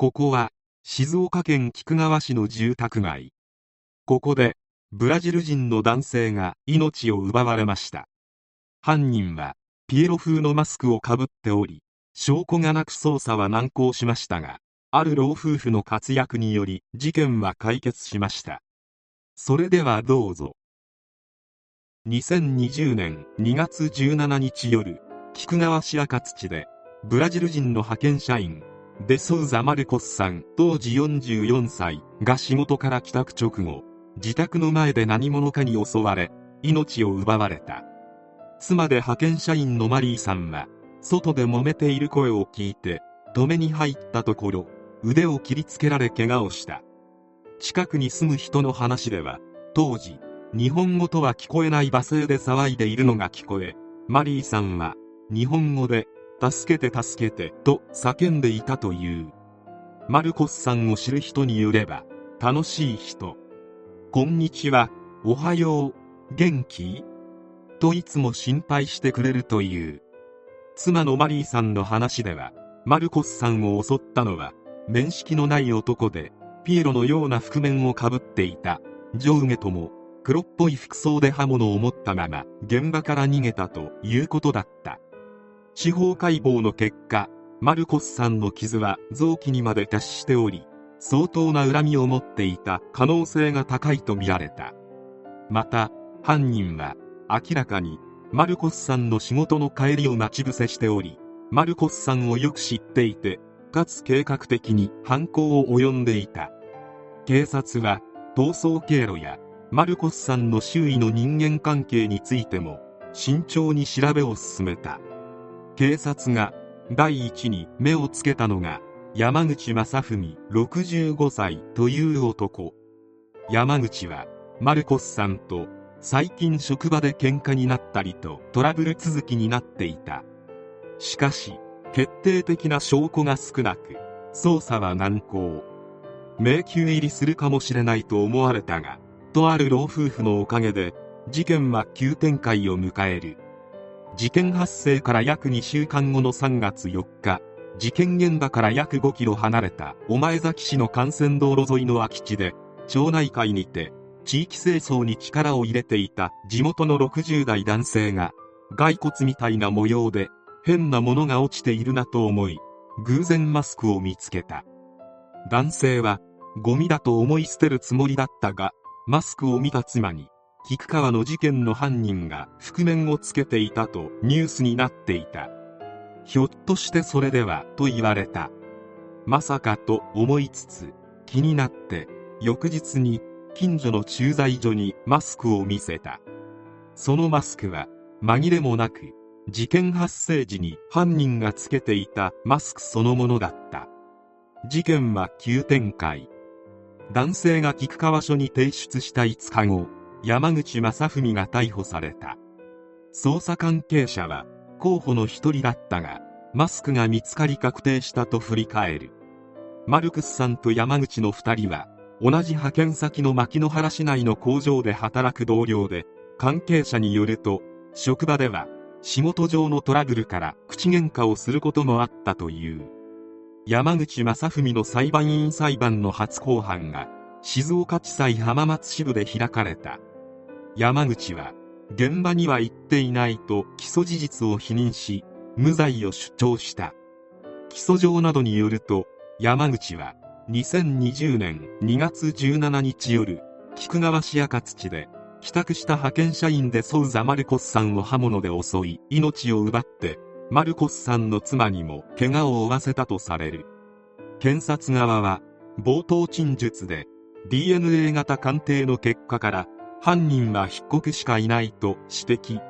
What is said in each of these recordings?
ここは静岡県菊川市の住宅街。ここでブラジル人の男性が命を奪われました。犯人はピエロ風のマスクをかぶっており証拠がなく捜査は難航しましたがある老夫婦の活躍により事件は解決しました。それではどうぞ。2020年2月17日夜菊川市赤土でブラジル人の派遣社員デソウザ・マルコスさん当時44歳が仕事から帰宅直後自宅の前で何者かに襲われ命を奪われた。妻で派遣社員のマリーさんは外で揉めている声を聞いて止めに入ったところ腕を切りつけられ怪我をした。近くに住む人の話では当時日本語とは聞こえない罵声で騒いでいるのが聞こえマリーさんは日本語で助けて助けてと叫んでいたという。マルコスさんを知る人によれば楽しい人。こんにちはおはよう元気？といつも心配してくれるという。妻のマリーさんの話ではマルコスさんを襲ったのは面識のない男でピエロのような覆面をかぶっていた。上下とも黒っぽい服装で刃物を持ったまま現場から逃げたということだった。司法解剖の結果マルコスさんの傷は臓器にまで達しており相当な恨みを持っていた可能性が高いとみられた。また犯人は明らかにマルコスさんの仕事の帰りを待ち伏せしておりマルコスさんをよく知っていてかつ計画的に犯行を及んでいた。警察は逃走経路やマルコスさんの周囲の人間関係についても慎重に調べを進めた。警察が第一に目をつけたのが山口正文65歳という男。山口はマルコスさんと最近職場で喧嘩になったりとトラブル続きになっていた。しかし決定的な証拠が少なく捜査は難航。迷宮入りするかもしれないと思われたがとある老夫婦のおかげで事件は急展開を迎える。事件発生から約2週間後の3月4日事件現場から約5キロ離れた御前崎市の幹線道路沿いの空き地で町内会にて地域清掃に力を入れていた地元の60代男性が骸骨みたいな模様で変なものが落ちているなと思い偶然マスクを見つけた。男性はゴミだと思い捨てるつもりだったがマスクを見た妻に菊川の事件の犯人が覆面をつけていたとニュースになっていた。ひょっとしてそれではと言われた。まさかと思いつつ気になって翌日に近所の駐在所にマスクを見せた。そのマスクは紛れもなく事件発生時に犯人がつけていたマスクそのものだった。事件は急展開。男性が菊川署に提出した5日後山口正文が逮捕された。捜査関係者は候補の一人だったがマスクが見つかり確定したと振り返る。マルクスさんと山口の2人は同じ派遣先の牧之原市内の工場で働く同僚で関係者によると職場では仕事上のトラブルから口喧嘩をすることもあったという。山口正文の裁判員裁判の初公判が静岡地裁浜松支部で開かれた。山口は現場には行っていないと起訴事実を否認し無罪を主張した。起訴状などによると山口は2020年2月17日夜菊川市赤土で帰宅した派遣社員でソウザ・マルコスさんを刃物で襲い命を奪ってマルコスさんの妻にも怪我を負わせたとされる。検察側は冒頭陳述で DNA 型鑑定の結果から犯人は被告しかいないと指摘。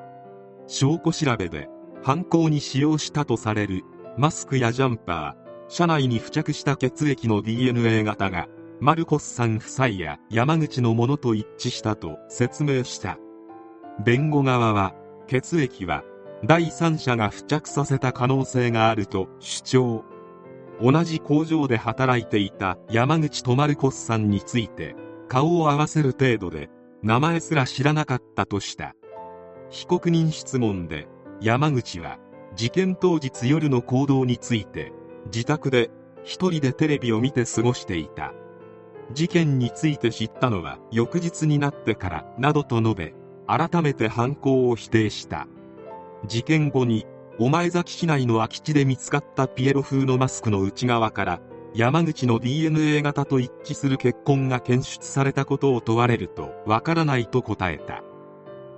証拠調べで犯行に使用したとされるマスクやジャンパー車内に付着した血液の DNA 型がマルコスさん夫妻や山口のものと一致したと説明した。弁護側は血液は第三者が付着させた可能性があると主張。同じ工場で働いていた山口とマルコスさんについて顔を合わせる程度で名前すら知らなかったとした。被告人質問で山口は事件当日夜の行動について自宅で一人でテレビを見て過ごしていた。事件について知ったのは翌日になってからなどと述べ改めて犯行を否定した。事件後に御前崎市内の空き地で見つかったピエロ風のマスクの内側から山口の DNA 型と一致する血痕が検出されたことを問われるとわからないと答えた。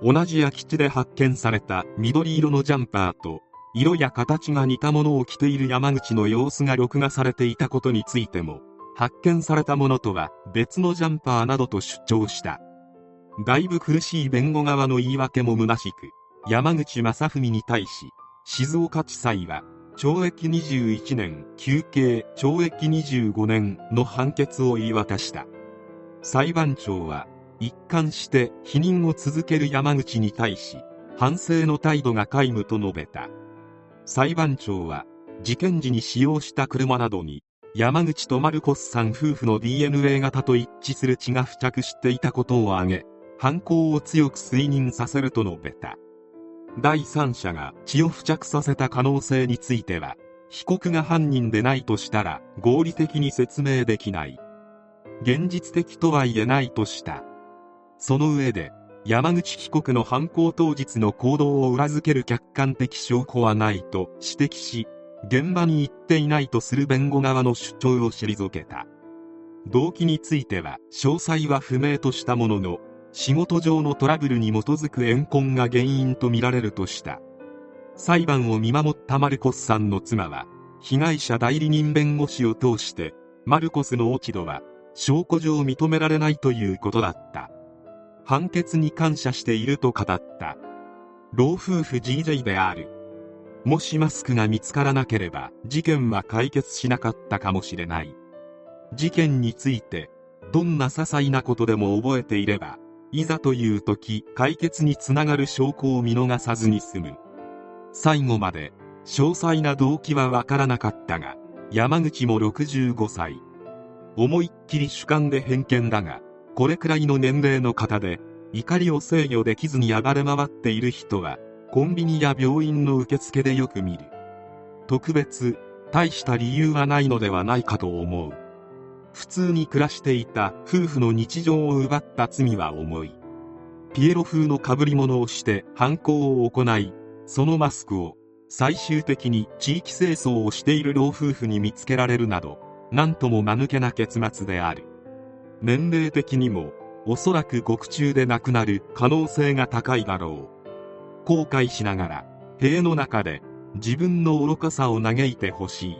同じ空き地で発見された緑色のジャンパーと色や形が似たものを着ている山口の様子が録画されていたことについても発見されたものとは別のジャンパーなどと主張した。だいぶ苦しい弁護側の言い訳も虚しく山口正文に対し静岡地裁は懲役21年休刑懲役25年の判決を言い渡した。裁判長は一貫して否認を続ける山口に対し反省の態度が皆無と述べた。裁判長は事件時に使用した車などに山口とマルコスさん夫婦の DNA 型と一致する血が付着していたことを挙げ犯行を強く推認させると述べた。第三者が血を付着させた可能性については被告が犯人でないとしたら合理的に説明できない。現実的とは言えないとした。その上で山口被告の犯行当日の行動を裏付ける客観的証拠はないと指摘し現場に行っていないとする弁護側の主張を退けた。動機については詳細は不明としたものの仕事上のトラブルに基づく怨恨が原因とみられるとした。裁判を見守ったマルコスさんの妻は被害者代理人弁護士を通してマルコスの落ち度は証拠上認められないということだった。判決に感謝していると語った。老夫婦 GJ である。もしマスクが見つからなければ事件は解決しなかったかもしれない。事件についてどんな些細なことでも覚えていればいざという時解決につながる証拠を見逃さずに済む。最後まで詳細な動機はわからなかったが山口も65歳。思いっきり主観で偏見だがこれくらいの年齢の方で怒りを制御できずに暴れ回っている人はコンビニや病院の受付でよく見る。特別大した理由はないのではないかと思う。普通に暮らしていた夫婦の日常を奪った罪は重い。ピエロ風の被り物をして犯行を行いそのマスクを最終的に地域清掃をしている老夫婦に見つけられるなど何とも間抜けな結末である。年齢的にもおそらく獄中で亡くなる可能性が高いだろう。後悔しながら塀の中で自分の愚かさを嘆いてほしい。